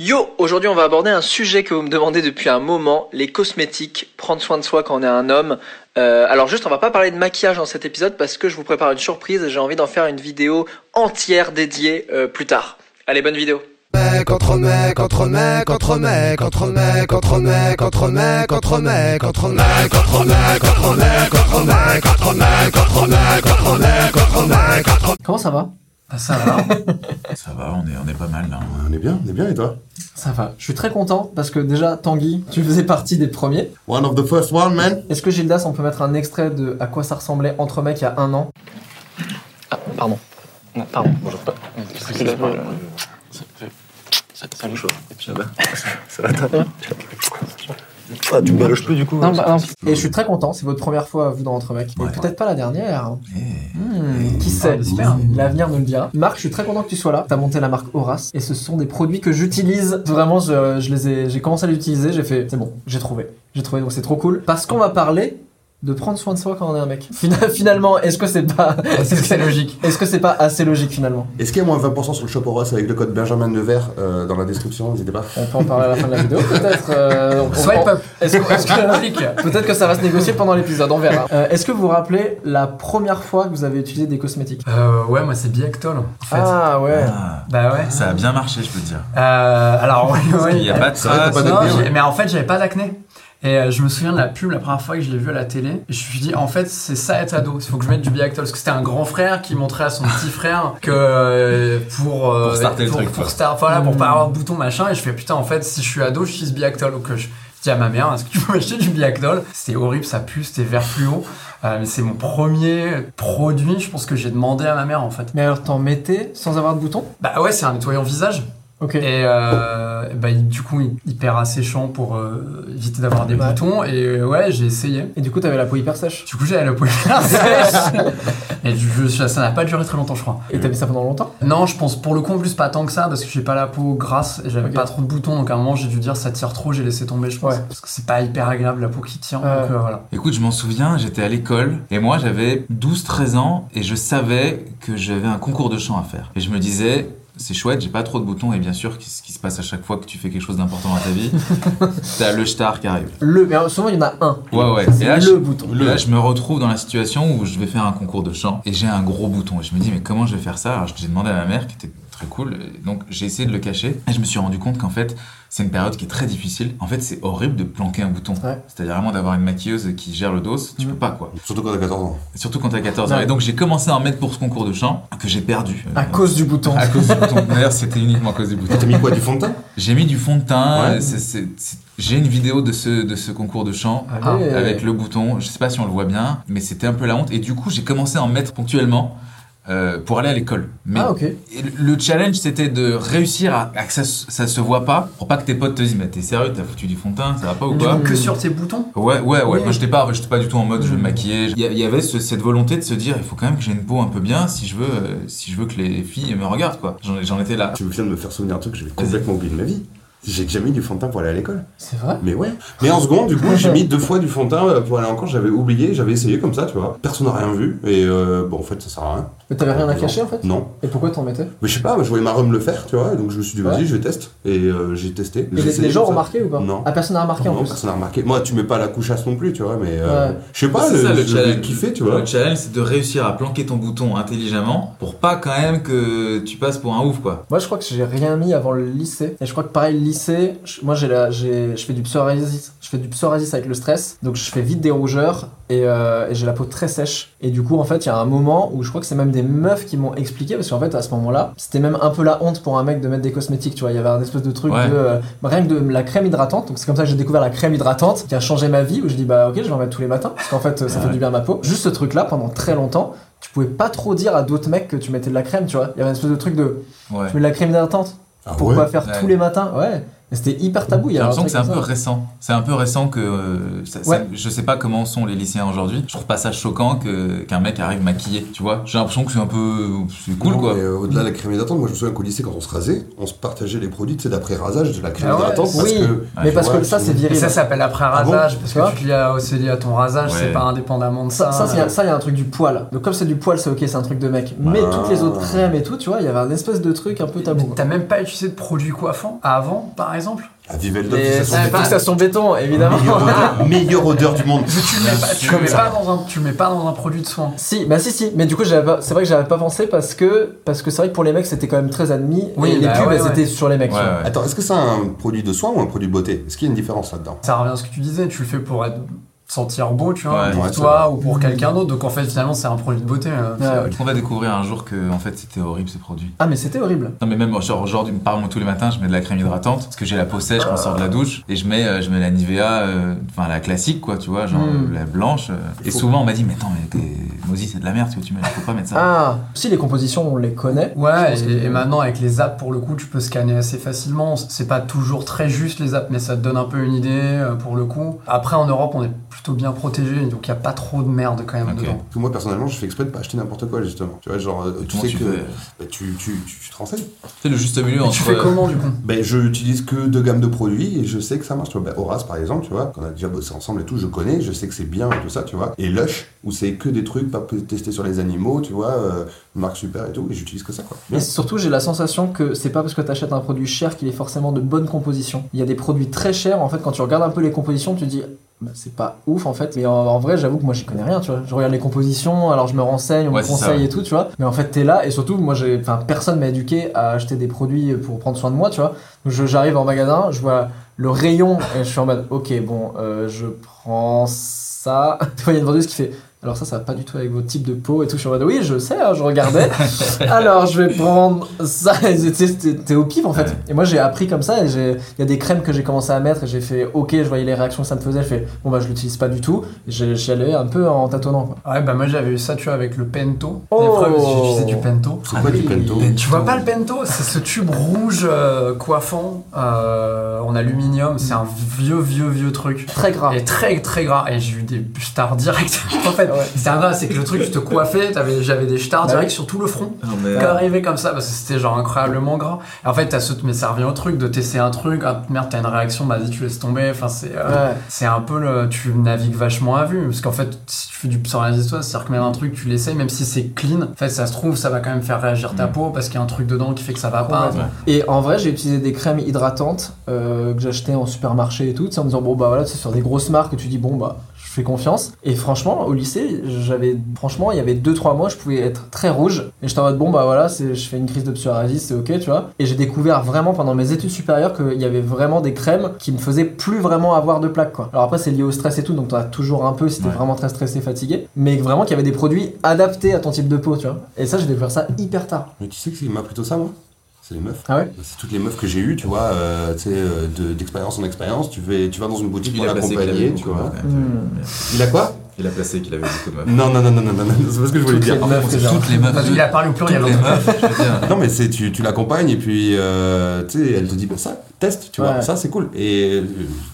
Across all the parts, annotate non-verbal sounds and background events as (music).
Yo, aujourd'hui on va aborder un sujet que vous me demandez depuis un moment, les cosmétiques, prendre soin de soi quand on est un homme. Euh, alors juste, on va pas parler de maquillage dans cet épisode parce que je vous prépare une surprise et j'ai envie d'en faire une vidéo entière dédiée euh, plus tard. Allez, bonne vidéo. Mec entre mec va Ah, ça va. ça va, on est, on est pas mal là. On est bien, on est bien et toi Ça va. Je suis très content parce que déjà, Tanguy, tu faisais partie des premiers. One of the first one, man. Est-ce que Gildas, on peut mettre un extrait de à quoi ça ressemblait entre mecs il y a un an Ah, pardon. Pardon, bonjour. Salut, chaud. Ça va Ça va, toi Ah, tu me plus du coup Non, bah, non. Et je suis très content, c'est votre première fois, vous, dans Entre mecs. Et Ouais. peut-être pas la dernière. Eh, Hmm, qui sait L'avenir nous le dira. Marc, je suis très content que tu sois là. T'as monté la marque Horace. Et ce sont des produits que j'utilise. Vraiment, je, je les ai, j'ai commencé à l'utiliser. J'ai fait, c'est bon, j'ai trouvé. J'ai trouvé, donc c'est trop cool. Parce qu'on va parler de prendre soin de soi quand on est un mec. Fina- Finalement, est-ce que c'est pas, est-ce que c'est logique Est-ce que c'est pas assez logique finalement? Est-ce qu'il y a moins 20% sur le shop Horace avec le code Benjamin Nevers euh, dans la description? N'hésitez pas. On peut en parler à la fin de la vidéo, peut-être. euh, on- Swipe on- up. Est-ce que, est-ce que- peut-être que ça va se négocier pendant l'épisode, on verra. Euh, est-ce que vous vous rappelez la première fois que vous avez utilisé des cosmétiques? Euh, ouais, moi c'est Biactol en fait. Ah ouais. ah, Bah ouais. ça a bien marché, je peux te dire. Euh, alors oui, oui. Il n'y a pas de ouais. mais en fait j'avais pas d'acné. Et euh, je me souviens de la pub la première fois que je l'ai vue à la télé. Et je me suis dit, en fait, c'est ça être ado. Il faut que je mette du Biactol. Parce que c'était un grand frère qui montrait à son (laughs) petit frère que euh, pour. euh, Pour starter le pour, truc, Pour, start, voilà, pour pas avoir de bouton machin. Et je fais, putain, en fait, si je suis ado, je suis Biactol. Donc euh, je dis à ma mère, est-ce que tu peux m'acheter du Biactol? C'était horrible, ça pue, c'était vert fluo. Euh, mais c'est mon premier produit, je pense que j'ai demandé à ma mère en fait. Mais alors t'en mettais sans avoir de bouton? Bah ouais, c'est un nettoyant visage. Ok. Et euh, bah, il- du coup, hyper asséchant pour euh, éviter d'avoir des Ouais. boutons. Et euh, ouais, j'ai essayé. Et du coup t'avais la peau hyper sèche. Du coup, j'avais la peau hyper sèche. (laughs) Et je- ça n'a pas duré très longtemps, je crois. Et t'avais ça pendant longtemps? Non, je pense pour le coup, en plus, pas tant que ça, parce que j'ai pas la peau grasse et j'avais pas trop de boutons. Donc à un moment, j'ai dû dire ça tire trop, j'ai laissé tomber, je pense. Ouais. Parce que c'est pas hyper agréable la peau qui tient. Donc euh, voilà. Écoute, je m'en souviens, j'étais à l'école et moi j'avais 12-13 ans et je savais que j'avais un concours de chant à faire. Et je me disais, c'est chouette, j'ai pas trop de boutons et bien sûr, ce qui se passe à chaque fois que tu fais quelque chose d'important dans ta vie, (laughs) t'as le star qui arrive. Le, mais souvent il y en a un. Ouais, ouais. C'est Et là, le je- bouton. Là, je me retrouve dans la situation où je vais faire un concours de chant et j'ai un gros bouton. Et je me dis, mais comment je vais faire ça? Alors, j'ai demandé à ma mère, qui était très cool. Donc, j'ai essayé de le cacher. Et je me suis rendu compte qu'en fait, c'est une période qui est très difficile. En fait, c'est horrible de planquer un bouton. Ouais. C'est-à-dire vraiment d'avoir une maquilleuse qui gère le dos. Tu Mhm. peux pas, quoi. Surtout quand t'as 14 ans. Surtout quand t'as 14 ans. Ouais. Et donc, j'ai commencé à en mettre pour ce concours de chant que j'ai perdu. À Euh, cause du bouton. à cause du bouton. (laughs) D'ailleurs, c'était uniquement à cause du bouton. T'as mis quoi Du fond de teint? J'ai mis du fond de teint. Ouais. c'est- c'est- c'est- J'ai une vidéo de ce, de ce concours de chant Allez. avec le bouton. Je sais pas si on le voit bien, mais c'était un peu la honte. Et du coup, j'ai commencé à en mettre ponctuellement euh, pour aller à l'école. Mais Ah ok. et le le challenge, c'était de réussir à, à que ça, se- ça se voit pas, pour pas que tes potes te disent, mais t'es sérieux, t'as foutu du fond de teint, ça va pas ou quoi que sur tes boutons Ouais, ouais, ouais. Moi, j'étais pas, j'étais pas du tout en mode je vais me Mm. maquiller. Il y, avait ce- cette volonté de se dire, il faut quand même que j'ai une peau un peu bien si je veux, euh, si je veux que les filles me regardent, quoi. J'en j'en étais là. Tu viens de me faire souvenir un truc que j'avais complètement oublié de ma vie. J'ai jamais mis du fond de teint pour aller à l'école. C'est vrai? Mais ouais. Mais en seconde, du coup, j'ai mis deux fois du fond de teint euh, pour aller encore. J'avais oublié, j'avais essayé comme ça, tu vois. Personne n'a rien vu. Et euh, bon, en fait, ça sert à rien. Mais t'avais rien à cacher en fait? Non. Et pourquoi t'en mettais? Mais je sais pas, moi, je voyais ma rhum le faire, tu vois. Donc je me suis dit, vas-y, Ouais. je vais tester. Et euh, j'ai testé. Et les, gens ont remarqué ou pas? Non. Ah personne n'a remarqué en non, plus. personne n'a remarqué. Moi, tu mets pas la couchasse non plus, tu vois, mais euh, Ouais. je sais pas, C'est ça, le challenge. kiffé, tu vois. Le challenge, c'est de réussir à planquer ton bouton intelligemment pour pas quand même que tu passes pour un ouf, quoi. Moi je crois que j'ai rien mis avant le lycée. Et je crois que pareil, lycée, je- moi j'ai la, j'ai, je fais du psoriasis, je fais du psoriasis avec le stress, donc je fais vite des rougeurs et, euh, et j'ai la peau très sèche. Et du coup, en fait, il y a un moment où je crois que c'est même des meufs qui m'ont expliqué parce qu'en fait, à ce moment-là, c'était même un peu la honte pour un mec de mettre des cosmétiques. Tu vois, il y avait un espèce de truc Ouais. de euh, rien que de la crème hydratante. Donc c'est comme ça que j'ai découvert la crème hydratante qui a changé ma vie. Où je dis bah ok, je vais en mettre tous les matins parce qu'en fait, ça fait du bien à ma peau. Juste ce truc-là, pendant très longtemps. Tu pouvais pas trop dire à d'autres mecs que tu mettais de la crème, tu vois. Il y avait une espèce de truc de Ouais. tu mets de la crème hydratante. Ah Pourquoi ouais faire Ouais. tous les matins Ouais. Mais c'était hyper tabou. Il y J'ai a l'impression que c'est un peu récent. C'est un peu récent que. euh, ça- ça- Ouais. je sais pas comment sont les lycéens aujourd'hui. Je trouve pas ça choquant que qu'un mec arrive maquillé. Tu vois J'ai l'impression que c'est un peu. C'est cool Non, quoi. mais, euh, au-delà de la crème hydratante, moi je me souviens qu'au lycée, quand on se rasait, on se partageait les produits, tu d'après rasage, de la crème Ah ouais, hydratante. oui. que, Mais tu parce vois, que ça, tu- c'est Et viril. ça s'appelle après Ah bon rasage, parce Tu que tu te lies à- c'est lié à ton rasage, Ouais. c'est pas indépendamment de ça. Ça, ça, il y a- y un truc du poil. Donc, comme c'est du poil, c'est ok, c'est un truc de mec. Mais Ah. toutes les autres crèmes et tout, tu vois, il y avait un espèce de truc un peu tabou. Mais T'as même pas utilisé de produits coiffants avant, par exemple À Vivel Les fixation Ah, béton. fixation béton, évidemment. Meilleure odeur, meilleure odeur du monde. Mais tu le mets pas, tu le mets pas dans un, tu le mets pas dans un produit de soin. Si, bah si, si. Mais du coup, j'avais pas- c'est vrai que j'avais pas pensé parce que parce que c'est vrai que pour les mecs, c'était quand même très admis. Oui, et les bah pubs, ouais, elles ouais. étaient sur les mecs. Tu vois. Attends, est-ce que c'est un produit de soin ou un produit de beauté? Est-ce qu'il y a une différence là-dedans? Ça revient à ce que tu disais, tu le fais pour être sentir beau, tu vois, Ouais, pour toi ou pour quelqu'un d'autre. Donc en fait, finalement, c'est un produit de beauté. euh, Ouais, ouais. On va découvrir un jour que en fait c'était horrible ces produits. Ah, mais c'était horrible. Non mais même genre aujourd'hui par exemple tous les matins je mets de la crème hydratante parce que j'ai la peau sèche quand je sors de la douche et je mets euh, je mets la Nivea euh, enfin la classique quoi tu vois genre Mm. euh, la blanche euh. et souvent on m'a dit mais attends mais t'es- Mozi c'est de la merde ce que tu mets faut pas mettre ça. Ah, si les compositions, on les connaît. Ouais, et, que- et maintenant avec les apps, pour le coup, tu peux scanner assez facilement. C'est pas toujours très juste les apps, mais ça te donne un peu une idée euh, pour le coup. Après, en Europe, on est plutôt bien protégé, donc il y a pas trop de merde quand même dedans. Parce que moi personnellement, je fais exprès de pas acheter n'importe quoi justement. Tu vois, genre, euh, tu Comment sais tu que fais bah, tu, tu, tu, tu te renseignes. C'est le juste milieu entre tu fais comment du coup? Ben, je utilise que deux gammes de produits et je sais que ça marche. Tu vois, ben, Horace par exemple, tu vois, qu'on a déjà bossé ensemble et tout, je connais, je sais que c'est bien et tout ça, tu vois. Et Lush, où c'est que des trucs pas testés sur les animaux, tu vois, euh, marque super et tout, et j'utilise que ça quoi. Et surtout, j'ai la sensation que c'est pas parce que tu achètes un produit cher qu'il est forcément de bonne composition. Il y a des produits très chers, en fait, quand tu regardes un peu les compositions, tu te dis. Bah, c'est pas ouf en fait, mais en, en vrai, j'avoue que moi j'y connais rien, tu vois. Je regarde les compositions, alors je me renseigne, on Ouais, me ça, conseille et tout, tu vois. Mais en fait, t'es là, et surtout, moi j'ai. Enfin, personne m'a éduqué à acheter des produits pour prendre soin de moi, tu vois. Donc je- j'arrive en magasin, je vois le rayon, et je suis en mode, ok, bon, euh, je prends ça. (laughs) Des fois, il y a une vendeuse qui fait. Alors ça, ça va pas du tout avec votre type de peau et tout. Je suis en mode, oui, je sais, hein, je regardais. (laughs) Alors, je vais prendre ça. T'es au pif en fait. Ouais. Et moi, j'ai appris comme ça. Et il y a des crèmes que j'ai commencé à mettre. Et j'ai fait, ok, je voyais les réactions que ça me faisait. Je fais, bon, bah, je l'utilise pas du tout. J'y allais un peu en tâtonnant. Quoi. Ouais, bah moi j'avais eu ça, tu vois, avec le Pento. Oh. L'épreuve, j'utilisais du Pento. C'est quoi du. Pento Tu vois pas le Pento? C'est ce tube rouge euh, coiffant euh, en aluminium. C'est un vieux, vieux, vieux truc. Très gras. Et très très gras. Et j'ai eu des stars direct. (laughs) en fait, Ouais. c'est un c'est que le truc, tu te coiffais, t'avais- j'avais des stars Bah direct sur tout le front. Qui arrivait comme ça parce que c'était genre incroyablement gras. Et en fait, t'as ce, mais ça revient au truc de tester un truc, ah, merde, t'as une réaction, vas-y, tu laisses tomber. Enfin, c'est, euh, Ouais. c'est un peu le, tu navigues vachement à vue. Parce qu'en fait, si tu fais du psoriasis, toi, c'est-à-dire que même un truc, tu l'essayes, même si c'est clean, en fait, ça se trouve, ça va quand même faire réagir ta Mm. peau parce qu'il y a un truc dedans qui fait que ça va pas. Et en vrai, j'ai utilisé des crèmes hydratantes euh, que j'achetais en supermarché et tout, en me disant, bon, bah voilà, c'est sur des grosses marques, tu dis, bon, bah, je fais confiance. Et franchement, au lycée, j'avais, franchement, il y avait 2-3 mois, je pouvais être très rouge. Et j'étais en mode, bon, bah voilà, c'est- je fais une crise de psoriasis, c'est ok, tu vois. Et j'ai découvert vraiment pendant mes études supérieures qu'il y avait vraiment des crèmes qui me faisaient plus vraiment avoir de plaques, quoi. Alors après, c'est lié au stress et tout, donc t'en as toujours un peu si t'es Ouais. vraiment très stressé, fatigué. Mais vraiment qu'il y avait des produits adaptés à ton type de peau, tu vois. Et ça, j'ai découvert ça hyper tard. Mais tu sais que c'est m'a plutôt ça moi C'est les meufs. Ah ouais C'est toutes les meufs que j'ai eues, tu vois, euh, tu sais, euh, de- d'expérience en expérience. Tu, fais, tu vas dans une boutique il pour l'accompagner, tu vois. Hmm. Il a quoi? Il a placé qu'il avait beaucoup de meufs. Non, non, non, non, non, non, non, c'est pas ce que je voulais Toutes dire. les meufs toutes les meufs. Parce qu'il a parlé au pluriel. Toutes les hein. meufs, je veux dire. (laughs) Non, mais c'est tu, tu l'accompagnes et puis euh, tu sais, elle te dit bah, ça, teste, tu vois, Ouais. ça c'est cool. Et euh,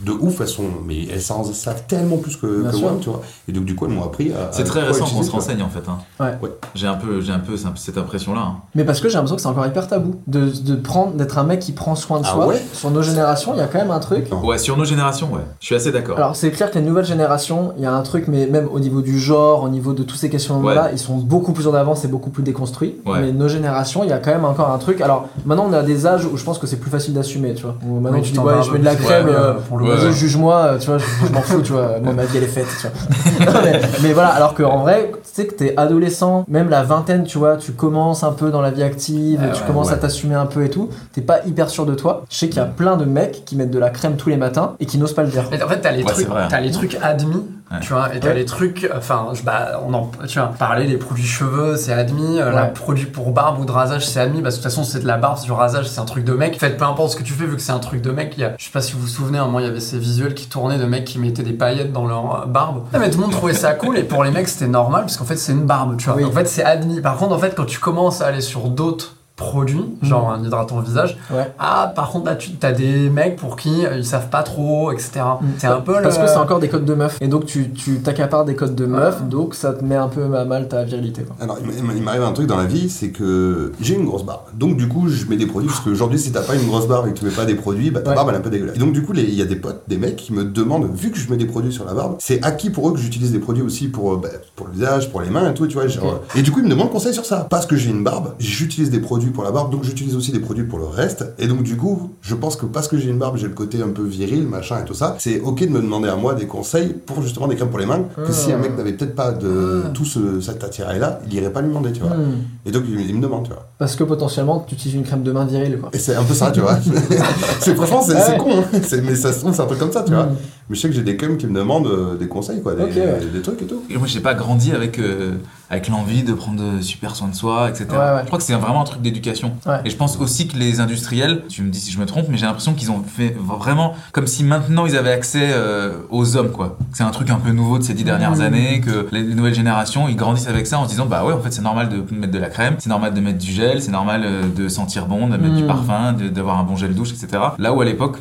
de ouf, elles sont, mais elles s'en savent tellement plus que, moi, tu vois. Et donc du coup, elles m'ont appris à. C'est très récent qu'on se renseigne en fait. hein. Ouais. Ouais. J'ai un peu, j'ai un peu cette impression-là. hein. Mais parce que j'ai l'impression que c'est encore hyper tabou de, de prendre d'être un mec qui prend soin de Ah soi. ouais Sur nos générations, il y a quand même un truc. Non. Ouais, sur nos générations, ouais. Je suis assez d'accord. Alors c'est clair que les nouvelles générations, il y a un truc, mais même au niveau du genre, au niveau de tous ces questionnements-là, Ouais. ils sont beaucoup plus en avance et beaucoup plus déconstruits. Ouais. Mais nos générations, il y a quand même encore un truc. Alors maintenant, on est à des âges où je pense que c'est plus facile d'assumer, tu vois. Ou maintenant Oui, tu dis ouais, je mets de la crème, ouais, euh, vas-y juge-moi, euh, tu vois, je, je m'en fous, tu vois. Moi ma vie elle est faite, tu vois. Non, (laughs) mais, mais voilà, alors qu'en vrai, tu sais que t'es adolescent, même la vingtaine, tu vois, tu commences un peu dans la vie active, Ouais, tu ouais, commences à t'assumer un peu et tout. T'es pas hyper sûr de toi. Je sais qu'il y a plein de mecs qui mettent de la crème tous les matins et qui n'osent pas le dire. Mais en fait, t'as les Ouais, trucs, t'as les trucs admis, Ouais. tu vois, et t'as Ouais. les trucs, enfin, bah, on en, tu vois, parler des produits cheveux, c'est admis, euh, Ouais. la produit pour barbe ou de rasage, c'est admis, parce que de toute façon, c'est de la barbe, c'est du rasage, c'est un truc de mec. En fait, peu importe ce que tu fais, vu que c'est un truc de mec, il y a, je sais pas si vous vous souvenez, à un moment, il y avait ces visuels qui tournaient de mecs qui mettaient des paillettes dans leur euh, barbe. Mais tout le monde trouvait ça cool, et pour les mecs, c'était normal, parce qu'en fait, c'est une barbe, tu vois. Oui. En fait, c'est admis. Par contre, en fait, quand tu commences à aller sur d'autres produits, genre un hydratant visage, Ouais. ah, par contre, là, tu as des mecs pour qui euh, ils savent pas trop, etc. C'est un peu Parce le- que c'est encore des codes de meuf. Et donc tu, tu t'accapares des codes de meuf, donc ça te met un peu à mal ta virilité. Quoi. Alors, il m'a- il m'arrive un truc dans la vie, c'est que j'ai une grosse barbe. Donc, du coup, je mets des produits, parce qu'aujourd'hui, si t'as pas une grosse barbe et que tu mets pas des produits, bah ta Ouais. barbe elle est un peu dégueulasse. Et donc, du coup, il y a des potes, des mecs qui me demandent, vu que je mets des produits sur la barbe, c'est acquis pour eux que j'utilise des produits aussi pour, euh, bah, pour le visage, pour les mains et tout, tu vois. genre, euh, Et du coup, ils me demandent conseil sur ça. Parce que j'ai une barbe, j'utilise des produits pour la barbe, donc j'utilise aussi des produits pour le reste. Et donc, du coup, je pense que parce que j'ai une barbe, j'ai le côté un peu viril, machin et tout ça, c'est ok de me demander à moi des conseils pour justement des crèmes pour les mains, que si un mec n'avait peut-être pas de tout ce, cet attirail-là, il irait pas lui demander, tu vois. Hmm. Et donc, il, il me demande, tu vois. Parce que potentiellement tu utilises une crème de main virile. Quoi. Et c'est un peu ça, tu vois. (laughs) (laughs) c'est, franchement, c'est, Ouais. con, hein. Mais ça se trouve, c'est un truc comme ça, tu vois. Mm. Mais je sais que j'ai des cums qui me demandent euh, des conseils, quoi, des, ouais. des trucs et tout. Et moi, j'ai pas grandi avec, euh, avec l'envie de prendre super soin de soi, etc. Ouais, ouais. Je crois que c'est vraiment un truc d'éducation. Ouais. Et je pense aussi que les industriels, tu me dis si je me trompe, mais j'ai l'impression qu'ils ont fait vraiment comme si maintenant ils avaient accès euh, aux hommes, quoi. C'est un truc un peu nouveau de ces dix dernières Mmh. années, que les, les nouvelles générations, ils grandissent avec ça en se disant, bah ouais, en fait, c'est normal de mettre de la crème, c'est normal de mettre du gel, c'est normal euh, de sentir bon, de mettre du Mmh. parfum, de- d'avoir un bon gel douche, etc. Là où à l'époque,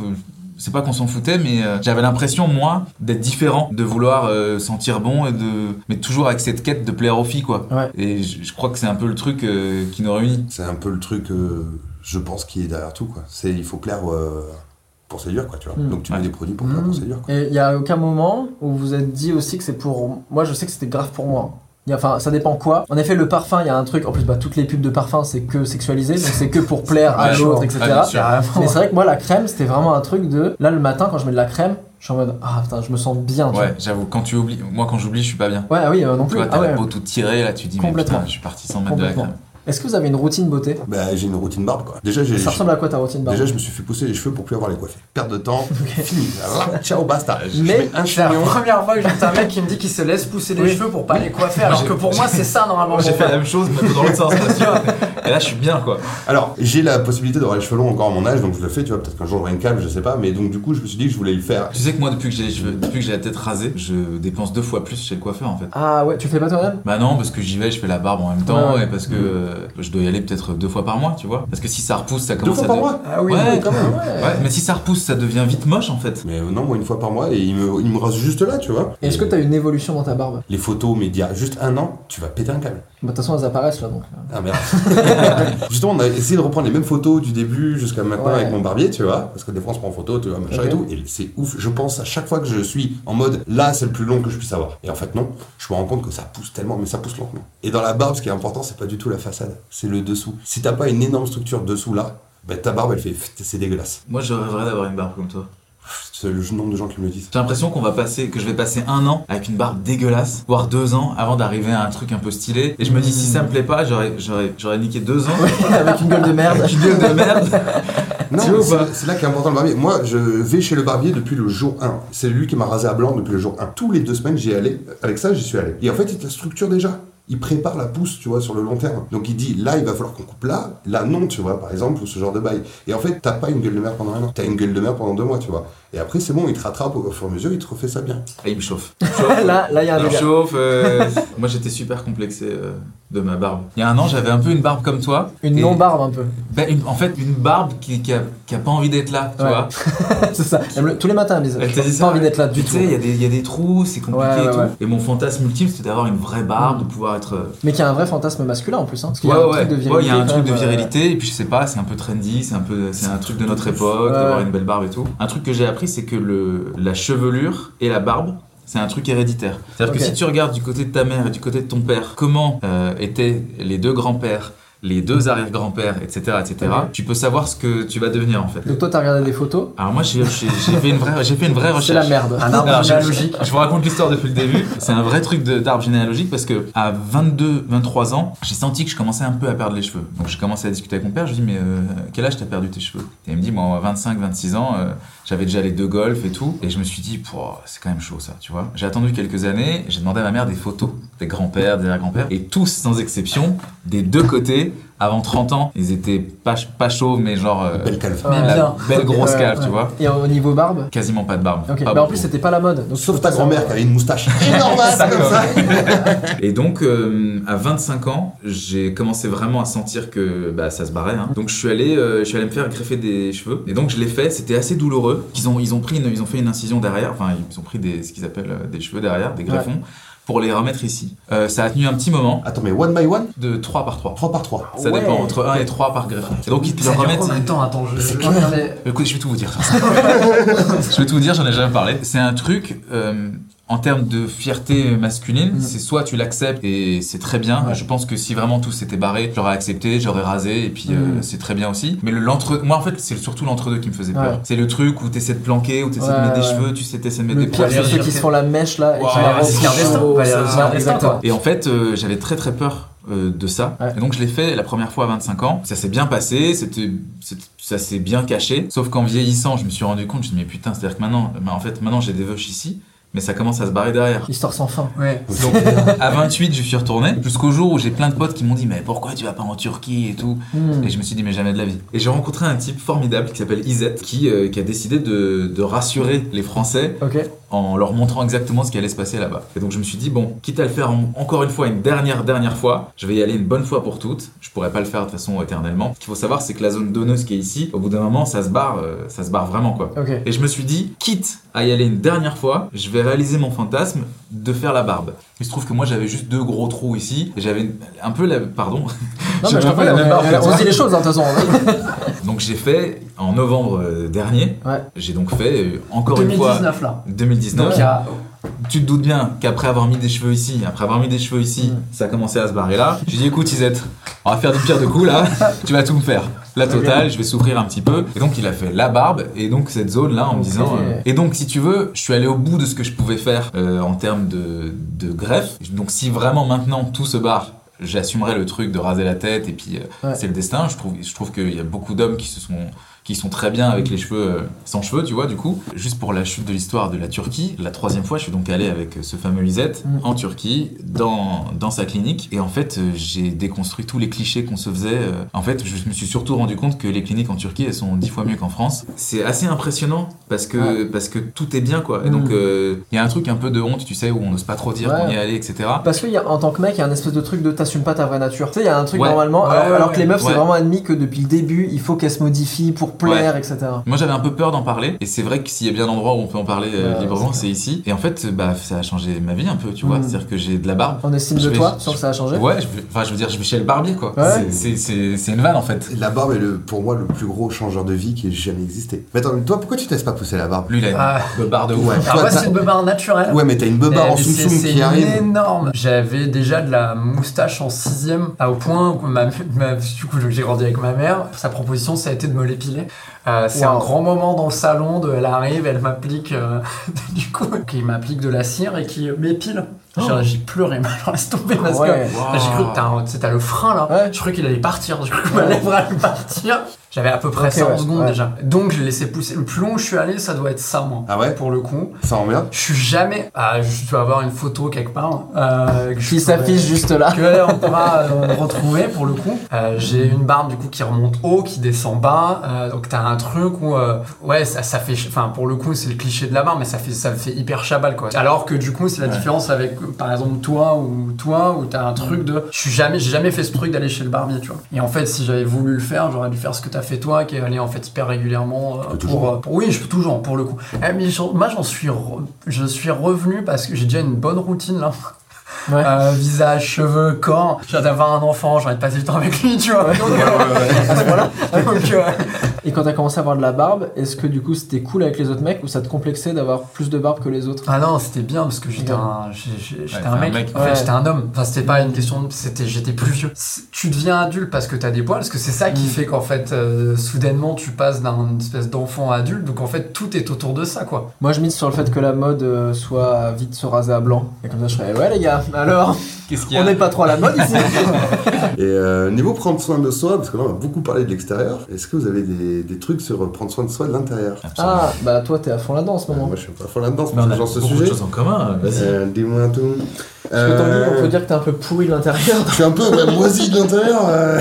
c'est pas qu'on s'en foutait, mais euh, j'avais l'impression, moi, d'être différent, de vouloir euh, sentir bon, et de... mais toujours avec cette quête de plaire aux filles, quoi. Ouais. Et je, crois que c'est un peu le truc euh, qui nous réunit. C'est un peu le truc, euh, je pense, qui est derrière tout, quoi. C'est, il faut plaire euh, pour séduire, quoi, tu vois. Mm. Donc, tu mets Ouais. des produits pour plaire Mm. pour séduire, quoi. Et il y a aucun moment où vous vous êtes dit aussi que c'est pour. Moi je sais que c'était grave pour moi. Enfin, ça dépend quoi. En effet, le parfum, il y a un truc. En plus, bah, toutes les pubs de parfum, c'est que sexualisé, donc c'est que pour (laughs) plaire à l'autre, etc. Ah, sûr. Mais c'est vrai que moi, la crème, c'était vraiment un truc de. Là, le matin, quand je mets de la crème, je suis en mode Ah putain, je me sens bien. tu Ouais, j'avoue, quand tu oublies, moi quand j'oublie, je suis pas bien. Ouais, ah oui, euh, non Tu plus. vois, t'as Ah ouais. la peau toute tirée, là, tu dis, mais Complètement. putain, je suis parti sans mettre de la crème. Est-ce que vous avez une routine beauté Bah, j'ai une routine barbe, quoi. Déjà, j'ai, Ça ressemble à quoi ta routine barbe déjà, je me suis fait pousser les cheveux pour plus avoir les coiffés. Perte de temps, (laughs) fini. Voilà, ciao, basta. Je Mais C'est la première fois que j'entends un mec qui me dit qu'il se laisse pousser les Oui. cheveux pour pas les coiffer, alors que pour moi c'est ça normalement. J'ai fait la même chose, mais dans l'autre sens. (laughs) Et là, je suis bien, quoi. Alors, j'ai la possibilité d'avoir les cheveux longs encore à mon âge, donc je le fais, tu vois. Peut-être qu'un jour j'aurai une calme, je sais pas. Mais donc, du coup, je me suis dit que je voulais le faire. Tu sais que moi, depuis que j'ai les cheveux- depuis que j'ai la tête rasée, je dépense deux fois plus chez le coiffeur, en fait. Ah ouais, tu fais pas toi-même Bah non, parce que j'y vais, je fais la barbe en même temps, et parce que euh, je dois y aller peut-être deux fois par mois, tu vois. Parce que si ça repousse, ça Deux commence fois à. par de- mois? Ah oui, Ouais, quand même, ouais. Ouais, mais si ça repousse, ça devient vite moche, en fait. Mais euh, non, moi, une fois par mois, et il me, il me rase juste là, tu vois. Et Est-ce que t'as une évolution dans ta barbe? Les photos, mais il y a juste un an, tu vas péter un câble. Bah, De toute façon, elles apparaissent là donc. Ah merde. (laughs) Justement, on a essayé de reprendre les mêmes photos du début jusqu'à maintenant Ouais. avec mon barbier, tu vois, parce que des fois on se prend en photo, tu vois, machin et tout, et c'est ouf. Je pense à chaque fois que je suis en mode là, c'est le plus long que je puisse avoir. Et en fait, non, je me rends compte que ça pousse tellement, mais ça pousse lentement. Et dans la barbe, ce qui est important, c'est pas du tout la façade, c'est le dessous. Si t'as pas une énorme structure dessous là, bah, ta barbe elle fait, c'est dégueulasse. Moi, je rêverais d'avoir une barbe comme toi. C'est le nombre de gens qui me le disent. J'ai l'impression qu'on va passer, que je vais passer un an avec une barbe dégueulasse, voire deux ans, avant d'arriver à un truc un peu stylé. Et je me dis, si ça me plaît pas, j'aurais, j'aurais, j'aurais niqué deux ans. (laughs) Avec une gueule de merde. Avec une gueule de merde. (laughs) Non, c'est- là qu'est important le barbier. Moi, je vais chez le barbier depuis le jour 1. C'est lui qui m'a rasé à blanc depuis le jour 1. Tous les deux semaines, j'y allais. Avec ça, j'y suis allé. Et en fait, il te la structure déjà. Il prépare la pousse, tu vois, sur le long terme. Donc il dit, là, il va falloir qu'on coupe là, là, non, tu vois, par exemple, ou ce genre de bail. Et en fait, t'as pas une gueule de merde pendant un an. T'as une gueule de merde pendant deux mois, tu vois. Et après, c'est bon, il te rattrape au fur et à mesure, il te refait ça bien. Ah, il me chauffe. (laughs) là, là, il y a un Il me délire. chauffe. euh, Moi, j'étais super complexé euh, de ma barbe. Il y a un an, j'avais un peu une barbe comme toi. Une Et- non-barbe un peu. Ben, une- en fait, une barbe qui, qui, a, qui a pas envie d'être là, tu Ouais. vois. (laughs) c'est ça. Le- Tous les matins, elle me disait. Elle pas ça, envie ouais. d'être là du Tu tout. sais, il y, a des- il y a des trous, c'est compliqué Ouais, ouais, et tout. ouais. Et mon fantasme ultime, c'était d'avoir une vraie barbe, de pouvoir être. euh, Mais qui a un vrai fantasme masculin en plus. Hein, parce qu'il y a un ouais, truc de ouais, il y a un virilité, truc de même, euh, virilité, et puis je sais pas, c'est un peu trendy, c'est un peu, c'est un truc de notre époque, d'avoir une belle barbe et tout. Un truc que j'ai appris, c'est que le, la chevelure et la barbe, c'est un truc héréditaire. C'est-à-dire que si tu regardes du côté de ta mère et du côté de ton père, comment euh, étaient les deux grands-pères les deux arrière-grands-pères, etc., etc., tu peux savoir ce que tu vas devenir en fait. Donc toi, t'as regardé des photos? Alors moi, j'ai j'ai- j'ai fait une vraie, j'ai fait une vraie recherche. (laughs) C'est la merde. Un arbre généalogique. je vous raconte l'histoire depuis le début. C'est un vrai truc de- d'arbre généalogique parce que à 22, 23 ans, j'ai senti que je commençais un peu à perdre les cheveux. Donc j'ai commencé à discuter avec mon père. Je lui dis mais euh, quel âge t'as perdu tes cheveux? Et il me dit moi à 25, 26 ans, euh, j'avais déjà les deux golfs et tout. Et je me suis dit c'est quand même chaud ça, tu vois. J'ai attendu quelques années. J'ai demandé à ma mère des photos des grands-pères, des arrière-grands-pères et tous sans exception des deux côtés. Avant 30 ans, ils étaient pas, pas chauds, mais genre euh, Belle. Mais la bien. belle grosse Ouais, cave, ouais. tu vois. Et au niveau barbe Quasiment pas de barbe. Ok, Pas bah en plus c'était pas la mode. Donc Sauf ta grand-mère qui avait une moustache (laughs) énorme Ça, comme ça. (laughs) Et donc, euh, à 25 ans, j'ai commencé vraiment à sentir que bah, ça se barrait. hein. Donc, je suis, allé, euh, je suis allé me faire greffer des cheveux. Et donc, je l'ai fait. C'était assez douloureux. Ils ont, ils, ont pris une- ils ont fait une incision derrière. Enfin, ils ont pris des, ce qu'ils appellent euh, des cheveux derrière, des greffons, pour les remettre ici. Euh, ça a tenu un petit moment, Attends, mais one by one? De 3 par 3. 3 par 3. Ça Ouais. dépend, entre 1 et 3 par greffon. Et donc, ils te le Ça remettent. combien de temps? Attends, je. je- Écoute, je vais tout vous dire. (laughs) je vais tout vous dire, j'en ai jamais parlé. C'est un truc, euh, en termes de fierté masculine, Mm. c'est soit tu l'acceptes et c'est très bien. Ouais. Je pense que si vraiment tout s'était barré, j'aurais accepté, j'aurais rasé et puis euh, Mm. c'est très bien aussi. Mais le l'entre, moi en fait, c'est surtout l'entre-deux qui me faisait peur. Ouais. C'est le truc où t'essaies de planquer, où t'essaies de Ouais, mettre des cheveux, tu sais, t'essaies de mettre Le des poils. c'est ceux qui se font la mèche là et qui Ouais, quoi. Et en fait, euh, j'avais très très peur euh, de ça. Ouais. Et donc je l'ai fait la première fois à 25 ans. Ça s'est bien passé, c'était, ça s'est bien caché. Sauf qu'en vieillissant, je me suis rendu compte, je me suis dit, mais putain, c'est-à-dire que maintenant, bah, en fait, maintenant j'ai des veuches ici, mais ça commence à se barrer derrière. Histoire sans fin. Ouais. Donc (laughs) à 28, je suis retourné, jusqu'au jour où j'ai plein de potes qui m'ont dit, mais pourquoi tu vas pas en Turquie et tout Hmm. et je me suis dit, mais jamais de la vie. Et j'ai rencontré un type formidable qui s'appelle Izette, qui, euh, qui a décidé de, de rassurer les Français en leur montrant exactement ce qui allait se passer là-bas. Et donc je me suis dit, bon, quitte à le faire en- encore une fois, une dernière, dernière fois, je vais y aller une bonne fois pour toutes. Je pourrais pas le faire de toute façon éternellement. Ce qu'il faut savoir, c'est que la zone donneuse qui est ici, au bout d'un moment, ça se barre, euh, ça se barre vraiment quoi. Ok. Et je me suis dit, quitte à y aller une dernière fois, je vais réaliser mon fantasme de faire la barbe. Il se trouve que moi j'avais juste deux gros trous ici, j'avais un peu la... Pardon. Non (laughs) mais je prie, la même barbe on, dit les choses hein, de toute façon. (laughs) Donc j'ai fait en novembre euh, dernier, Ouais. j'ai donc fait euh, encore une fois 2019 là. 2019. Donc il y a. Tu te doutes bien qu'après avoir mis des cheveux ici, après avoir mis des cheveux ici, Mm. ça a commencé à se barrer là. J'ai dit écoute Isette, on va faire du pire de coups là, (laughs) tu vas tout me faire. La totale, je vais souffrir un petit peu. Et donc il a fait la barbe et donc cette zone là en me disant. euh, Et donc si tu veux, je suis allé au bout de ce que je pouvais faire euh, en termes de, de greffe. Donc si vraiment maintenant tout se barre, j'assumerai le truc de raser la tête et puis euh, Ouais. c'est le destin. Je trouve, je trouve qu'il y a beaucoup d'hommes qui se sont qui sont très bien avec les cheveux euh, sans cheveux, tu vois, du coup. Juste pour la chute de l'histoire de la Turquie, la troisième fois, je suis donc allé avec ce fameux Lisette Mm. en Turquie, dans, dans sa clinique. Et en fait, euh, j'ai déconstruit tous les clichés qu'on se faisait. euh. En fait, je me suis surtout rendu compte que les cliniques en Turquie, elles sont dix fois mieux qu'en France. C'est assez impressionnant parce que, parce que tout est bien, quoi. Et donc, Mm. euh, il y a un truc un peu de honte, tu sais, où on n'ose pas trop dire Ouais. qu'on y est allé, etc. Parce que y a, en tant que mec, il y a un espèce de truc de t'assumes pas ta vraie nature. Tu sais, il y a un truc Ouais. normalement, alors, alors que les meufs, c'est vraiment admis que depuis le début, il faut qu'elles se modifient pour plaire, etc. Moi j'avais un peu peur d'en parler et c'est vrai que s'il y a bien un endroit où on peut en parler euh, librement c'est c'est ici et en fait bah ça a changé ma vie un peu tu vois Mm. c'est à dire que j'ai de la barbe En estime de vais- toi, je- sans que ça a changé. ouais je enfin je veux dire je vais chez le barbier quoi Ouais. C'est- c'est c'est c'est une vanne en fait La barbe est le, pour moi le plus gros changeur de vie qui ait jamais existé. Mais attends, mais toi, pourquoi tu te laisses pas pousser la barbe? Lui il a une Ah. barbe de ouf Ouais. Alors Toi, moi c'est une beubare naturelle. Ouais, mais t'as une beubare en c'est- soum c'est qui arrive. énorme. J'avais déjà de la moustache en sixième, à au point où ma, ma- du coup j'ai grandi avec ma mère. Sa proposition ça a été de me l'épiler. Euh, c'est Wow. un grand moment dans le salon. De, elle arrive, elle m'applique euh, (laughs) du coup, qui m'applique de la cire et qui m'épile. J'ai- J'ai pleuré, j'en laisse tomber parce Ouais. que j'ai cru que t'as le frein là. Ouais. Je croyais qu'il allait partir. J'ai cru que ma lèvre allait partir. J'avais à peu près Ok, 100 ouais, secondes ouais. déjà. Donc je l'ai laissé pousser. Le plus long où je suis allé, ça doit être ça moi. Ah ouais Pour le coup. Ça rend bien Je suis jamais. Ah, je dois avoir une photo quelque part. Euh, que je Qui pourrais- s'affiche juste là. Que on pourra euh, retrouver pour le coup. Euh, J'ai une barbe du coup qui remonte haut, qui descend bas. Euh, donc t'as un truc où euh, ouais ça, ça fait. Enfin pour le coup c'est le cliché de la barbe, mais ça fait ça fait hyper chabal quoi. Alors que du coup c'est la différence avec par exemple toi ou toi où t'as un truc de. Je suis jamais j'ai jamais fait ce truc d'aller chez le barbier tu vois. Et en fait si j'avais voulu le faire j'aurais dû faire ce que t'as fait toi qui est aller en fait hyper régulièrement euh, pour, euh, pour- oui je peux toujours pour le coup. Eh, mais moi j'en suis re- je suis revenu parce que j'ai déjà une bonne routine là. Ouais. Euh, visage, cheveux, corps. J'ai d'avoir un enfant, j'ai envie de passer du temps avec lui, tu vois. Donc, (laughs) euh. (laughs) Donc, euh, Et quand t'as commencé à avoir de la barbe, est-ce que du coup c'était cool avec les autres mecs ou ça te complexait d'avoir plus de barbe que les autres? Ah non, c'était bien parce que j'étais un, j'étais mec. mec. En fait, j'étais un homme. Enfin, c'était pas une question. de- C'était, j'étais plus vieux. Tu deviens adulte parce que t'as des poils, parce que c'est ça qui Mm. fait qu'en fait, euh, soudainement, tu passes d'une espèce d'enfant à adulte. Donc en fait, tout est autour de ça, quoi. Moi je mise sur le fait que la mode soit vite se raser à blanc. Et comme ça je serais ouais les gars, alors Qu'est-ce qu'il y on a n'est pas trop à la mode ici (laughs) Et euh, niveau prendre soin de soi, parce que là on a beaucoup parlé de l'extérieur, est-ce que vous avez des, des trucs sur euh, prendre soin de soi de l'intérieur? Ah bah toi t'es à fond là-dedans en ce Euh, moment. Moi je suis pas là-dedans, c'est Mais on pas a genre ce sujet. choses en commun. Vas-y. Euh, Dis-moi tout. Parce que Euh, on peut dire que t'es un peu pourri de l'intérieur? Je suis un peu ouais, moisi de l'intérieur. euh.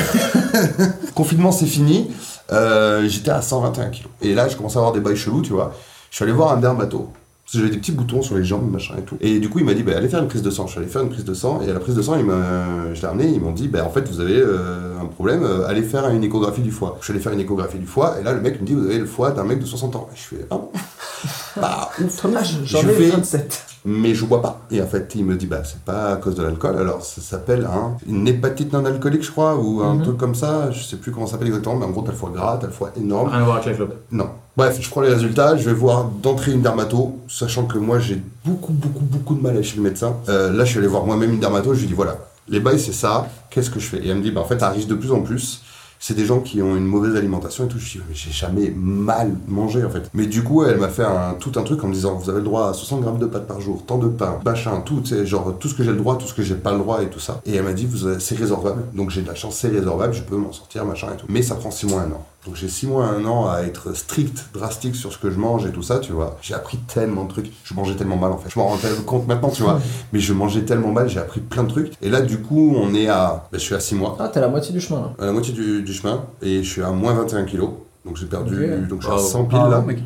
(laughs) Confinement, c'est fini. Euh, J'étais à 121 kilos. Et là, je commence à avoir des bails chelous, tu vois. Je suis allé voir un dermato. Parce que j'avais des petits boutons sur les jambes, machin et tout. Et du coup, il m'a dit, bah, allez faire une prise de sang. Je suis allé faire une prise de sang. Et à la prise de sang, il m'a, je l'ai ramené. Ils m'ont dit, bah, en fait, vous avez euh, un problème. euh, allez faire une échographie du foie. Je suis allé faire une échographie du foie. Et là, le mec me dit, vous avez le foie d'un mec de 60 ans. Et je fais, ah bon (laughs) Bah, ouf. Dommage, j'en Je ai fais- 27. Mais je bois pas. Et en fait, il me dit, bah, c'est pas à cause de l'alcool. Alors, ça s'appelle un- une hépatite non alcoolique, je crois, ou un Mhm. truc comme ça. Je sais plus comment ça s'appelle exactement, mais en gros, t'as le foie gras, t'as le foie énorme. Rien à voir avec la clope. Non. Bref, je prends les résultats, je vais voir d'entrée une dermato, sachant que moi, j'ai beaucoup, beaucoup, beaucoup de mal à chez le médecin. Euh, là, je suis allé voir moi-même une dermato, je lui dis, voilà, les bails, c'est ça, qu'est-ce que je fais? Et elle me dit, bah, en fait, ça arrive de plus en plus. C'est des gens qui ont une mauvaise alimentation et tout. Je dis, mais j'ai jamais mal mangé en fait. Mais du coup, elle m'a fait un, tout un truc en me disant, vous avez le droit à 60 grammes de pâtes par jour, tant de pain, machin, tout, tu genre tout ce que j'ai le droit, tout ce que j'ai pas le droit et tout ça. Et elle m'a dit, vous c'est résorbable. Donc j'ai de la chance, c'est résorbable, je peux m'en sortir, machin et tout. Mais ça prend 6 mois, un an. Donc j'ai 6 mois, un an à être strict, drastique sur ce que je mange et tout ça, tu vois. J'ai appris tellement de trucs. Je mangeais tellement mal en fait. Je m'en rends tellement compte maintenant, tu vois. (laughs) Mais je mangeais tellement mal, j'ai appris plein de trucs. Et là, du coup, on est à. ben, je suis à 6 mois, Ah t'es à la moitié du chemin là. à la moitié du, du chemin, et je suis à moins 21 kilos. Donc j'ai perdu. Donc je suis à Bravo. 100 piles Ah, là. mec.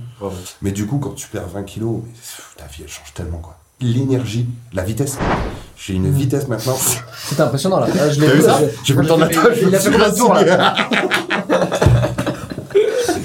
Mais du coup, quand tu perds 20 kilos, mais, pff, ta vie elle change tellement quoi. L'énergie, la vitesse. J'ai une vitesse maintenant. C'était impressionnant là. Ah, je l'ai vu ça J'ai fait le temps de la table, je Il me a fait suis plein de tours là. (laughs)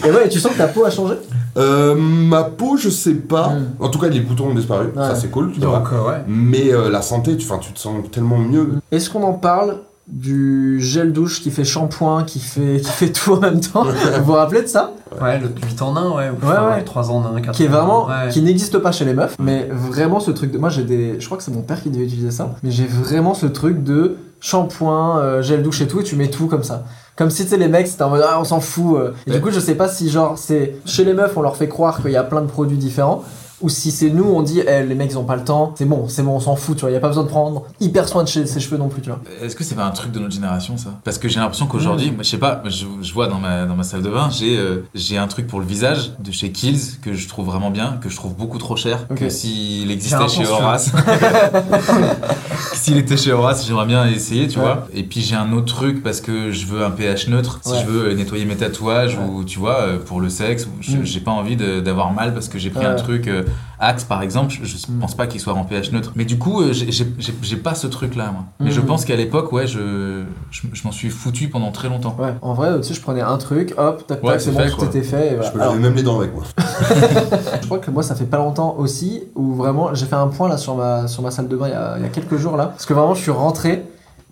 Et ouais, tu sens que ta peau a changé? Euh, ma peau, je sais pas. Mm. En tout cas, les boutons ont disparu. Ouais. Ça, c'est cool, tu vois. Donc, euh, ouais. Mais euh, la santé, tu, 'fin, tu te sens tellement mieux. Est-ce qu'on en parle du gel douche qui fait shampoing, qui fait, qui fait tout en même temps? Vous vous rappelez de ça? Ouais, le 8 en 1, ouais. Ou Ouais, enfin, ouais. 3 en 1, 4 Qui est vraiment, Ouais. qui n'existe pas chez les meufs, mais vraiment ce truc de. Moi j'ai des. Je crois que c'est mon père qui devait utiliser ça, mais j'ai vraiment ce truc de shampoing, euh, gel douche et tout, et tu mets tout comme ça. Comme si tu sais, les mecs c'était en mode ah, on s'en fout. euh. Et Ouais. du coup, je sais pas si genre c'est. Chez les meufs, on leur fait croire qu'il y a plein de produits différents. Ou si c'est nous, on dit, eh, les mecs ils ont pas le temps, c'est bon, c'est bon, on s'en fout, tu vois, y a pas besoin de prendre hyper soin de chez- ses cheveux non plus, tu vois. Est-ce que c'est pas un truc de notre génération ça? Parce que j'ai l'impression qu'aujourd'hui, moi, je sais pas, je, je vois dans ma, dans ma salle de bain, j'ai euh, j'ai un truc pour le visage de chez Kills que je trouve vraiment bien, que je trouve beaucoup trop cher, Ok. que s'il existait chez. Horace. (laughs) s'il était chez Horace, j'aimerais bien essayer, tu Ouais. vois. Et puis j'ai un autre truc parce que je veux un pH neutre, si Ouais. je veux euh, nettoyer mes tatouages Ouais. ou tu vois, euh, pour le sexe, ou je- Mm. j'ai pas envie d'avoir mal parce que j'ai pris un truc euh, Axe par exemple, je, je pense pas qu'il soit en pH neutre. Mais du coup, euh, j'ai- pas ce truc là, moi. Mais je Mm. pense qu'à l'époque, ouais, je, je, je m'en suis foutu pendant très longtemps. Ouais, en vrai, tu sais, je prenais un truc, hop, tac, Ouais, tac, c'est bon, fait, tout quoi. était fait. Et voilà. Je peux Alors, même les dents avec moi. (laughs) Je crois que moi ça fait pas longtemps aussi où vraiment j'ai fait un point là sur ma, sur ma salle de bain il y, a, il y a quelques jours là parce que vraiment je suis rentré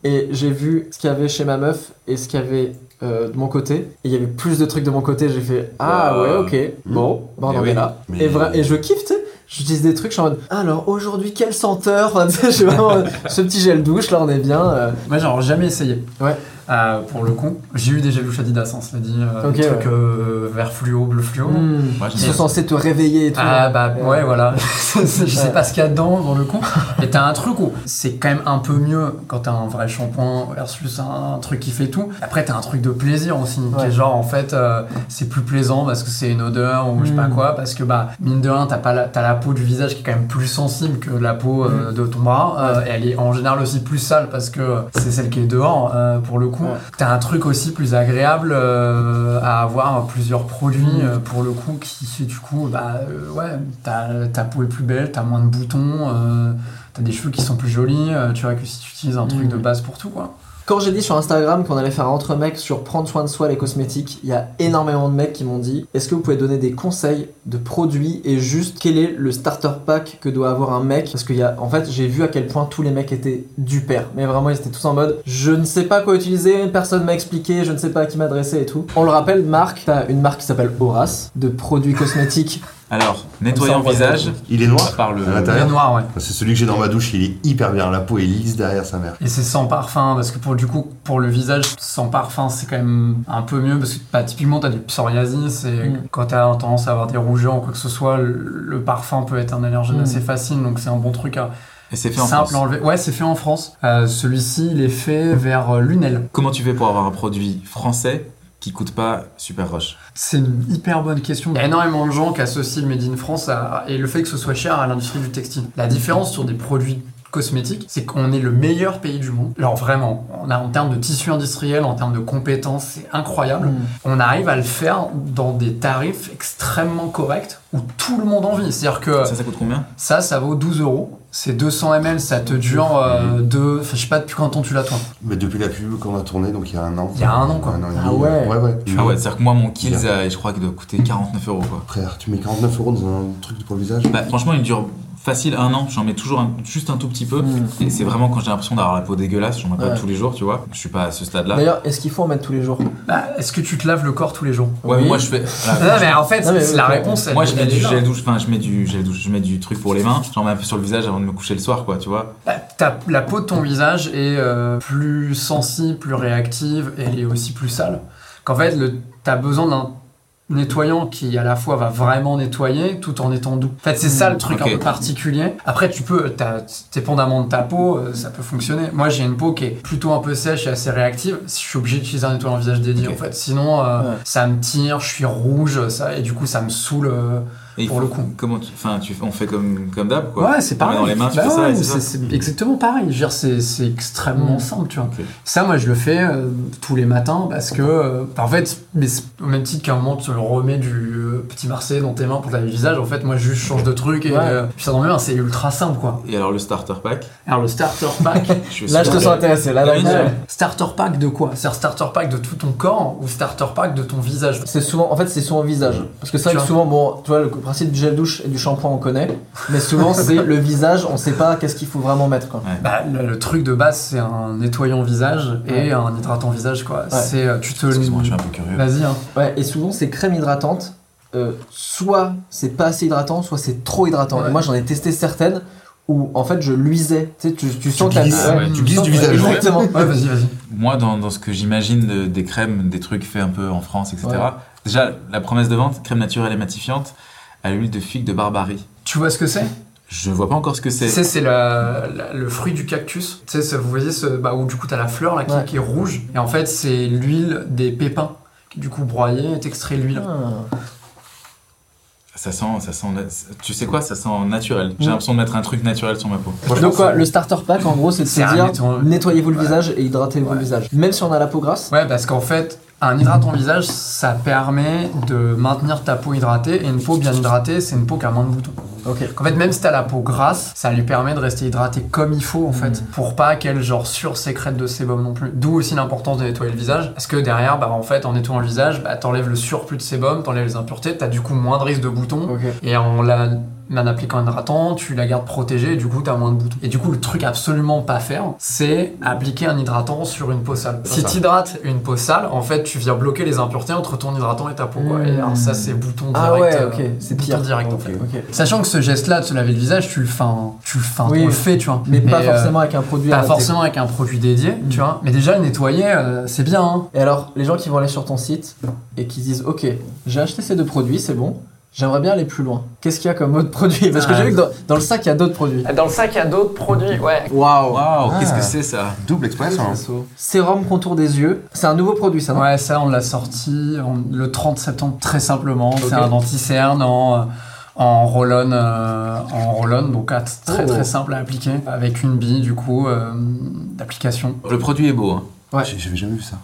et j'ai vu ce qu'il y avait chez ma meuf et ce qu'il y avait euh, de mon côté et il y avait plus de trucs de mon côté j'ai fait ah Wow. ouais ok bon bah, on Eh en oui. est là Mais- et, vra- et je kiffe tu sais j'utilise des trucs je suis en mode alors aujourd'hui quelle senteur? (laughs) Enfin, vraiment ce petit gel douche là on est bien euh. Moi, j'ai jamais essayé. Ouais. Euh, pour le coup, j'ai eu des gel douche Adidas, hein, cela dit. Euh, Ok, des trucs ouais. euh, vert fluo, bleu fluo. Hmm. Qui j'aime sont censés te réveiller et tout Ah bah Euh, ouais voilà, (laughs) je sais pas ce qu'il y a dedans pour le coup. Et t'as un truc où c'est quand même un peu mieux quand t'as un vrai shampoing versus un, un truc qui fait tout. Après t'as un truc de plaisir aussi, qui est genre en fait euh, c'est plus plaisant parce que c'est une odeur ou je sais pas Mm. quoi, parce que bah mine de rien t'as pas la, t'as la peau du visage qui est quand même plus sensible que la peau Mm. euh, de ton bras. Euh, et elle est en général aussi plus sale parce que c'est celle qui est dehors euh, pour le coup. Ouais. T'as un truc aussi plus agréable euh, à avoir plusieurs produits Mm. euh, pour le coup qui fait du coup bah euh, ouais ta, ta peau est plus belle, t'as moins de boutons, t'as des cheveux qui sont plus jolis, tu vois que si tu utilises un truc Mm. de base pour tout quoi. Quand j'ai dit sur Instagram qu'on allait faire un entre mecs sur prendre soin de soi les cosmétiques, il y a énormément de mecs qui m'ont dit est-ce que vous pouvez donner des conseils de produits et juste quel est le starter pack que doit avoir un mec? Parce qu'il en fait, j'ai vu à quel point tous les mecs étaient du père. Mais vraiment, ils étaient tous en mode je ne sais pas quoi utiliser, personne m'a expliqué, je ne sais pas à qui m'adresser et tout. On le rappelle, marque, t'as une marque qui s'appelle Horace de produits cosmétiques. Alors, nettoyant visage. Il est noir Par le. à Il est l'intérieur. noir, ouais. C'est celui que j'ai dans ma douche, il est hyper bien. La peau est lisse derrière sa mère. Et c'est sans parfum, parce que pour, du coup, pour le visage, sans parfum, c'est quand même un peu mieux, parce que bah, typiquement, t'as du psoriasis, et Mm. quand t'as tendance à avoir des rougeurs ou quoi que ce soit, le, le parfum peut être un allergène Mm. assez facile, donc c'est un bon truc à Et c'est fait en simple France. à enlever. Ouais, c'est fait en France. Euh, Celui-ci, il est fait vers euh, Lunel. Comment tu fais pour avoir un produit français qui coûte pas super rush C'est une hyper bonne question. Il y a énormément de gens qui associent le Made in France à- et le fait que ce soit cher à l'industrie du textile. La différence sur des produits cosmétiques, c'est qu'on est le meilleur pays du monde. Alors vraiment, on a, en termes de tissu industriel, en termes de compétences, c'est incroyable. Mm. On arrive à le faire dans des tarifs extrêmement corrects où tout le monde en vit. C'est-à-dire que Ça, ça coûte combien? ça, ça vaut 12 euros. C'est 200 ml, ça te dure euh, deux... Enfin, je sais pas depuis quand tu l'as toi. Mais depuis la pub qu'on a tourné, donc il y a un an. Il y a un an, quoi. Un an et Ah ouais. Ouais, ouais. Ah ouais, c'est-à-dire que moi, mon Kills, euh, je crois qu'il doit coûter 49 euros quoi. Frère, tu mets 49 euros dans un truc pour le visage? Bah, franchement, il dure facile un an. J'en mets toujours un- juste un tout petit peu. Mm. Et c'est vraiment quand j'ai l'impression d'avoir la peau dégueulasse. J'en mets pas tous les jours, tu vois. Je suis pas à ce stade-là. D'ailleurs, est-ce qu'il faut en mettre tous les jours? Bah, Est-ce que tu te laves le corps tous les jours? Ouais, Oui. mais moi je fais. (laughs) Non, mais en fait, Non, mais c'est la réponse. elle- Moi je mets du gel douche, enfin je mets du gel douche, je mets du truc pour les mains, j'en mets un peu sur le visage avant de me coucher le soir quoi, tu vois. Bah, la peau de ton visage est euh, plus sensible, plus réactive, et elle est aussi plus sale. Qu'en fait, le, t'as besoin d'un nettoyant qui à la fois va vraiment nettoyer tout en étant doux. En fait, c'est ça le truc ok. un peu particulier. Après, tu peux, t'as- dépendamment de ta peau, euh, ça peut fonctionner. Moi, j'ai une peau qui est plutôt un peu sèche et assez réactive. Je suis obligé d'utiliser un nettoyant visage dédié en fait. Sinon, euh, Ouais. ça me tire, je suis rouge, ça, et du coup, ça me saoule. euh, Et Pour faut- le coup. Comment tu, enfin tu, on fait comme comme d'hab quoi. Ouais, c'est On met pareil. dans les mains, tu Bah fais ça ouais, et c'est c'est ça. c'est exactement pareil. Je veux dire, c'est c'est extrêmement Mm. simple, tu vois. Ça, moi, je le fais euh, tous les matins parce que, euh, en fait, mais c'est au même titre qu'à un moment, tu le remets du euh, petit Marseille dans tes mains pour laver le visage. En fait, moi, je juste change de truc et Ouais. puis ça dans mes mains, c'est ultra simple, quoi. Et alors le starter pack, Alors, le starter pack. (laughs) je Là, je te sens intéressé. Là, là, starter pack de quoi? C'est-à-dire starter pack de tout ton corps ou starter pack de ton visage? C'est souvent, en fait, c'est souvent visage. Parce que c'est vrai que souvent, bon, tu vois, le principe du gel douche et du shampoing, on connaît. Mais souvent, c'est le visage, on sait pas qu'est-ce qu'il faut vraiment mettre, quoi. Ouais. Bah, le, le truc de base, c'est un nettoyant visage et Ouais. un hydratant visage, quoi. C'est, euh, tu te. Excuse-moi, je suis un peu curieux. Vas-y, hein. Ouais, et souvent, c'est crème hydratante. Euh, soit c'est pas assez hydratant, soit c'est trop hydratant. Ouais. Et moi, j'en ai testé certaines où, en fait, je luisais. Tu sais, tu, tu sens que la- glisses, ouais, tu tu glisses du visage, ouais. Exactement. Ouais, vas-y, vas-y. Moi dans, dans ce que j'imagine de- des crèmes, des trucs faits un peu en France, etc. Ouais. Déjà la promesse de vente, crème naturelle et matifiante à l'huile de figue de Barbarie. Tu vois ce que c'est? Je vois pas encore ce que Tu c'est. sais, c'est la- la- le fruit du cactus. Tu sais, ce- vous voyez, ce, bah, où du coup, t'as la fleur là qui, Ouais. qui est rouge. Et en fait, c'est l'huile des pépins qui, du coup, broyée est extrait l'huile. Ah. Ça sent, ça sent. Tu sais quoi? Ça sent naturel. J'ai Mm. l'impression de mettre un truc naturel sur ma peau. Donc quoi, le starter pack en gros c'est de se C'est dire nettoyez-vous le Ouais. visage et hydratez-vous Ouais. le visage. Même si on a la peau grasse. Ouais, parce qu'en fait, un hydratant visage, ça permet de maintenir ta peau hydratée. Et une peau bien hydratée, c'est une peau qui a moins de boutons. Ok. En fait, même si t'as la peau grasse, ça lui permet de rester hydraté comme il faut, en fait, pour pas qu'elle, genre, sursécrète de sébum non plus. D'où aussi l'importance de nettoyer le visage. Parce que derrière, bah, en fait, en nettoyant le visage, bah, t'enlèves le surplus de sébum, t'enlèves les impuretés, t'as du coup moins de risque de boutons. Ok. Et en, la, en appliquant un hydratant, tu la gardes protégée et du coup, t'as moins de boutons. Et du coup, le truc absolument pas faire, c'est appliquer un hydratant sur une peau sale. Si ça. t'hydrates une peau sale, en fait, tu viens bloquer les impuretés entre ton hydratant et ta peau. quoi. Et alors, ça, c'est bouton direct. Ah ouais, euh, ok, c'est bouton pire. direct, en fait. Sachant que ce geste-là de se laver le visage, tu le fais, tu le fais, Oui. on le fait, tu vois. Mais pas euh, forcément avec un produit pas forcément avec un produit dédié, tu vois. Mais déjà, le nettoyer, euh, c'est bien. Hein. Et alors, les gens qui vont aller sur ton site et qui disent Ok, j'ai acheté ces deux produits, c'est bon, j'aimerais bien aller plus loin. Qu'est-ce qu'il y a comme autre produit? Parce que Ah. j'ai vu que dans, dans le sac, il y a d'autres produits. Dans le sac, il y a d'autres produits, ouais. Waouh Waouh, qu'est-ce Ah. que c'est ça? Double express. hein. Sérum contour des yeux. C'est un nouveau produit, ça, non? Ouais, ça, on l'a sorti le 30 septembre, très simplement. C'est un anti-cerne en, en roll-on, euh, en roll-on, donc ah, très Oh. très simple à appliquer, avec une bille, du coup, euh, d'application. Le produit est beau. Hein. J'ai- J'avais jamais vu ça.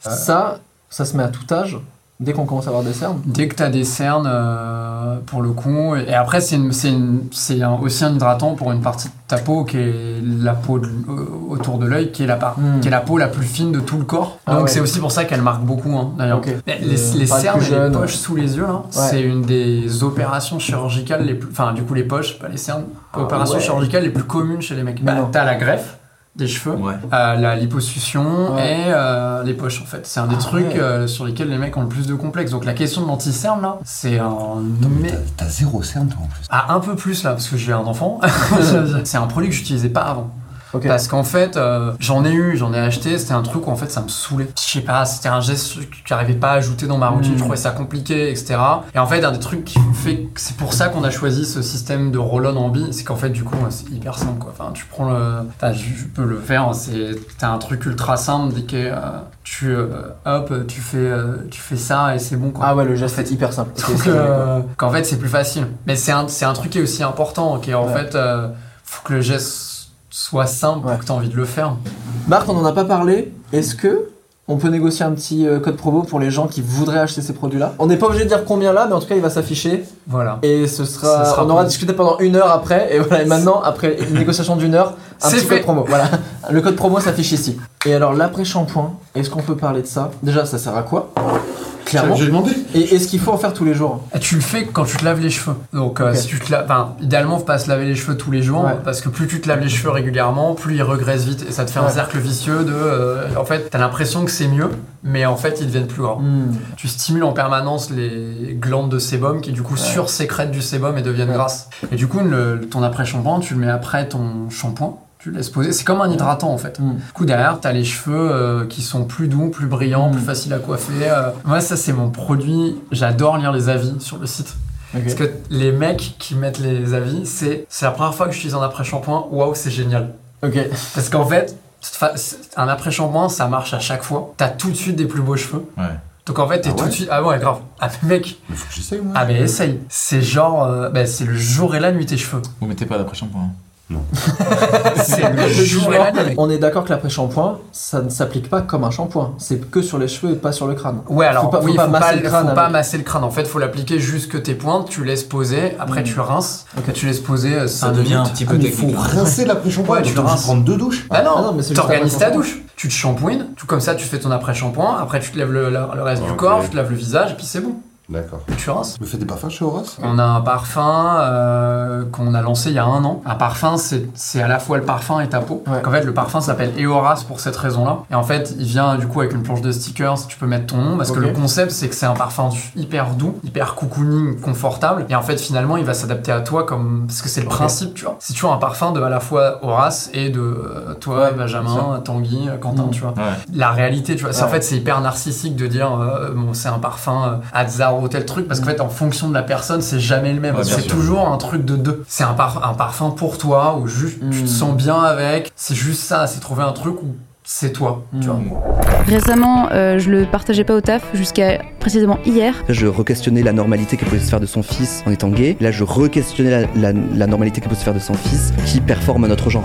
Ça, ça se met à tout âge. Dès qu'on commence à avoir des cernes Dès que tu as des cernes, euh, pour le coup. Et après, c'est un- aussi un hydratant pour une partie de ta peau qui est la peau de- euh, autour de l'œil, qui, est la Hmm. qui est la peau la plus fine de tout le corps. Ah Donc ouais. c'est aussi pour ça qu'elle marque beaucoup, hein, d'ailleurs. Euh, Les, cernes et les poches sous les yeux, c'est une des opérations chirurgicales les plus. Enfin, du coup, les poches, pas les cernes. Ah opérations ouais. chirurgicales les plus communes chez les mecs. Mais Bah. T'as la greffe des cheveux, Ouais. euh, la liposuction Ouais. et euh, les poches en fait. C'est un des Ah trucs ouais. euh, sur lesquels les mecs ont le plus de complexes. Donc la question de l'anti-cerne là, c'est un mais- T'as- T'as zéro cerne, toi, en plus. ah, un peu plus là parce que j'ai un enfant. (laughs) c'est un produit que j'utilisais pas avant. Parce qu'en fait, euh, j'en ai eu, j'en ai acheté, c'était un truc où en fait ça me saoulait. Je sais pas, c'était un geste que j'arrivais pas à ajouter dans ma routine, Mm. je trouvais ça compliqué, etc. Et en fait, un des trucs qui fait que c'est pour ça qu'on a choisi ce système de roll-on en bille, c'est qu'en fait, du coup, c'est hyper simple quoi. Enfin, tu prends le. Enfin, je, je peux le faire, c'est. T'as un truc ultra simple, dès que euh, tu. euh, hop, tu fais, tu fais ça et c'est bon quoi. Ah ouais, le geste est hyper simple. (laughs) Qu'en fait, c'est plus facile. Mais c'est un, un truc qui est aussi important, qui est en Ouais. fait, faut que le geste soit simple Ouais. pour que tu aies envie de le faire. Marc, on en a pas parlé. Est-ce que on peut négocier un petit euh, code promo pour les gens qui voudraient acheter ces produits-là? On n'est pas obligé de dire combien là, mais en tout cas, il va s'afficher. Voilà. Et ce sera, on aura discuté pendant une heure après. Et voilà, et maintenant, après une négociation d'une heure, un C'est petit fait. code promo. Voilà, le code promo s'affiche ici. Et alors, l'après-shampoing, est-ce qu'on peut parler de ça? Déjà, ça sert à quoi? Clairement. J'ai demandé. Et est-ce qu'il faut en faire tous les jours? Et tu le fais quand tu te laves les cheveux. Donc, euh, si tu te laves, enfin, idéalement, faut pas se laver les cheveux tous les jours, Ouais. parce que plus tu te laves les cheveux régulièrement, plus ils regressent vite, et ça te fait un Ouais. cercle vicieux de, euh, en fait, t'as l'impression que c'est mieux, mais en fait, ils deviennent plus grands. Hmm. Tu stimules en permanence les glandes de sébum qui du coup sursécrètent du sébum et deviennent Ouais. grasses. Et du coup, le- ton après-shampoing, tu le mets après ton shampoing. Tu le laisses poser. C'est comme un hydratant en fait. Mm. Du coup, derrière, t'as les cheveux euh, qui sont plus doux, plus brillants, Mm. plus faciles à coiffer. euh. Moi, ça, c'est mon produit. J'adore lire les avis sur le site. Parce que les mecs qui mettent les avis, c'est la première fois que j'utilise un après-shampoing. Waouh, c'est génial. Ok. Parce qu'en fait, fa- un après-shampoing, ça marche à chaque fois. T'as tout de suite des plus beaux cheveux. Ouais. Donc en fait, t'es Ah tout de suite. Ah ouais, grave. Ah mais mec, Mais faut que j'essaye, moi. ah mais essaye. C'est genre. euh, bah, c'est le jour et la nuit tes cheveux. Vous mettez pas d'après-shampoing. (laughs) le jour et la nuit. On est d'accord que l'après-shampoing, ça ne s'applique pas comme un shampoing. C'est que sur les cheveux et pas sur le crâne. Ouais, alors Faut pas- faut pas faut, masser pas, le crâne faut pas masser le crâne. En fait, faut l'appliquer jusque tes pointes. Tu laisses poser. Après, tu rinces. Ok. Tu laisses poser 5 Ça devient un petit Ah, peu mais technique. faut hein. rincer l'après-shampoing. Ouais, tu rinces. prendre deux douches. Bah non, Ah non, mais c'est juste t'organises ta douche. Tu te shampouines. Tout comme ça, tu fais ton après-shampoing. Après, tu te lèves le, le reste du Ok. corps. Tu te laves le visage. Et puis c'est bon. D'accord. Tu rinces. Me fait des parfums chez Horace? On a un parfum euh, qu'on a lancé il y a un an. Un parfum, c'est c'est à la fois le parfum et ta peau. Ouais. En fait, le parfum s'appelle Eoras pour cette raison-là. Et en fait, il vient du coup avec une planche de stickers. Tu peux mettre ton nom parce que le concept, c'est que c'est un parfum hyper doux, hyper cocooning, confortable. Et en fait, finalement, il va s'adapter à toi comme parce que c'est le principe, tu vois. C'est toujours un parfum de à la fois Horace et de euh, toi, Ouais, Benjamin, Tanguy, euh, Quentin, Mm. tu vois Ouais. la réalité, tu vois. C'est- En fait, c'est hyper narcissique de dire euh, bon, c'est un parfum euh, Ou tel truc, parce qu'en fait, en fonction de la personne, c'est jamais le même. Ouais, c'est toujours un truc de deux. C'est un, par- un parfum pour toi, où juste tu Mm. te sens bien avec. C'est juste ça, c'est trouver un truc où c'est toi, tu vois. Mm. Récemment, euh, je le partageais pas au taf jusqu'à précisément hier. Je re-questionnais la normalité que pouvait se faire de son fils en étant gay. Là, je re-questionnais la, la- la normalité que peut se faire de son fils qui performe à notre genre.